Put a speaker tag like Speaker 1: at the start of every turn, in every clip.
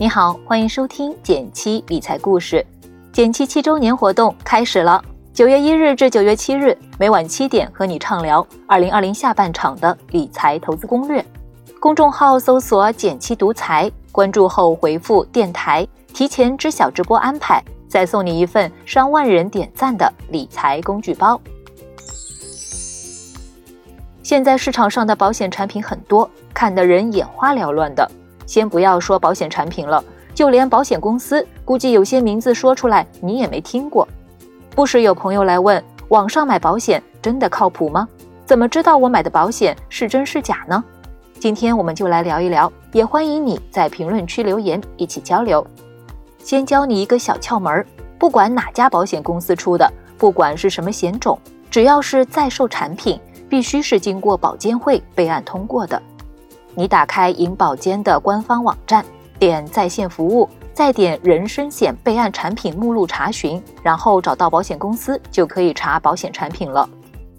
Speaker 1: 你好，欢迎收听减七理财故事。减七七周年活动开始了，九月一日至九月七日，每晚七点和你畅聊二零二零下半场的理财投资攻略。公众号搜索“减七独裁”，关注后回复“电台”，提前知晓直播安排，再送你一份上万人点赞的理财工具包。现在市场上的保险产品很多，看得人眼花缭乱的。先不要说保险产品了，就连保险公司，估计有些名字说出来你也没听过。不时有朋友来问，网上买保险真的靠谱吗？怎么知道我买的保险是真是假呢？今天我们就来聊一聊，也欢迎你在评论区留言一起交流。先教你一个小窍门儿，不管哪家保险公司出的，不管是什么险种，只要是在售产品。必须是经过保监会备案通过的。你打开银保监的官方网站，点在线服务，再点人身险备案产品目录查询，然后找到保险公司，就可以查保险产品了。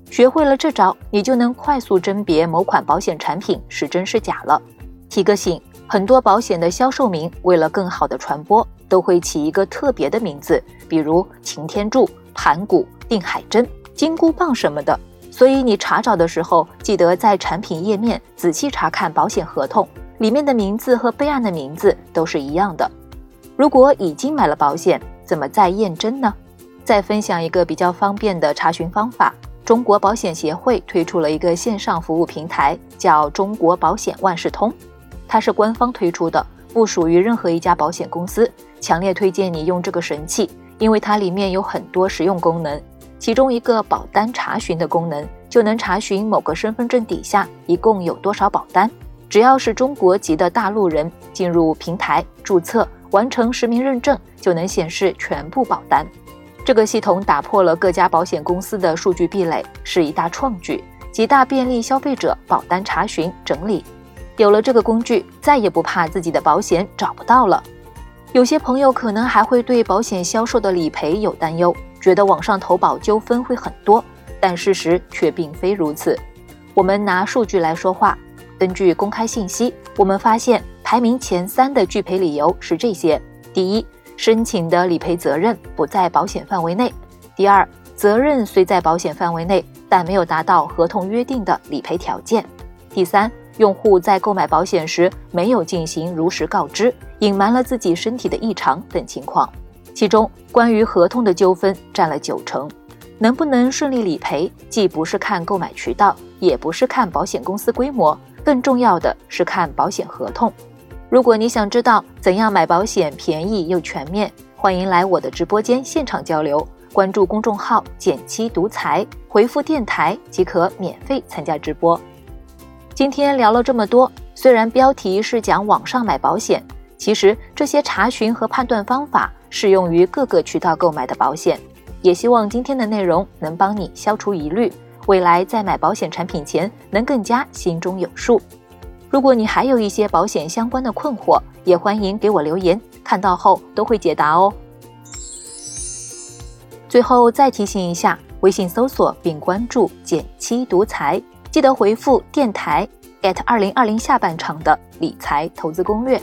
Speaker 1: 学会了这招，你就能快速甄别某款保险产品是真是假了。提个醒：很多保险的销售名为了更好的传播，都会起一个特别的名字，比如擎天柱、盘古、定海针、金箍棒什么的。所以你查找的时候，记得在产品页面仔细查看保险合同，里面的名字和备案的名字都是一样的。如果已经买了保险，怎么再验真呢？再分享一个比较方便的查询方法：中国保险协会推出了一个线上服务平台，叫中国保险万事通，它是官方推出的，不属于任何一家保险公司。强烈推荐你用这个神器，因为它里面有很多实用功能。其中一个保单查询的功能，就能查询某个身份证底下一共有多少保单。只要是中国籍的大陆人进入平台注册，完成实名认证，就能显示全部保单。这个系统打破了各家保险公司的数据壁垒，是一大创举，极大便利消费者保单查询整理。有了这个工具，再也不怕自己的保险找不到了。有些朋友可能还会对保险销售的理赔有担忧。觉得网上投保纠纷会很多，但事实却并非如此。我们拿数据来说话，根据公开信息，我们发现排名前三的拒赔理由是这些：第一，申请的理赔责任不在保险范围内；第二，责任虽在保险范围内，但没有达到合同约定的理赔条件；第三，用户在购买保险时没有进行如实告知，隐瞒了自己身体的异常等情况。其中，关于合同的纠纷占了九成。能不能顺利理赔，既不是看购买渠道，也不是看保险公司规模，更重要的是看保险合同。如果你想知道怎样买保险便宜又全面，欢迎来我的直播间现场交流。关注公众号“减七独裁”，回复“电台”即可免费参加直播。今天聊了这么多，虽然标题是讲网上买保险，其实这些查询和判断方法。适用于各个渠道购买的保险，也希望今天的内容能帮你消除疑虑，未来在买保险产品前能更加心中有数。如果你还有一些保险相关的困惑，也欢迎给我留言，看到后都会解答哦。最后再提醒一下，微信搜索并关注“减七独裁”，记得回复“电台”@二零二零下半场的理财投资攻略。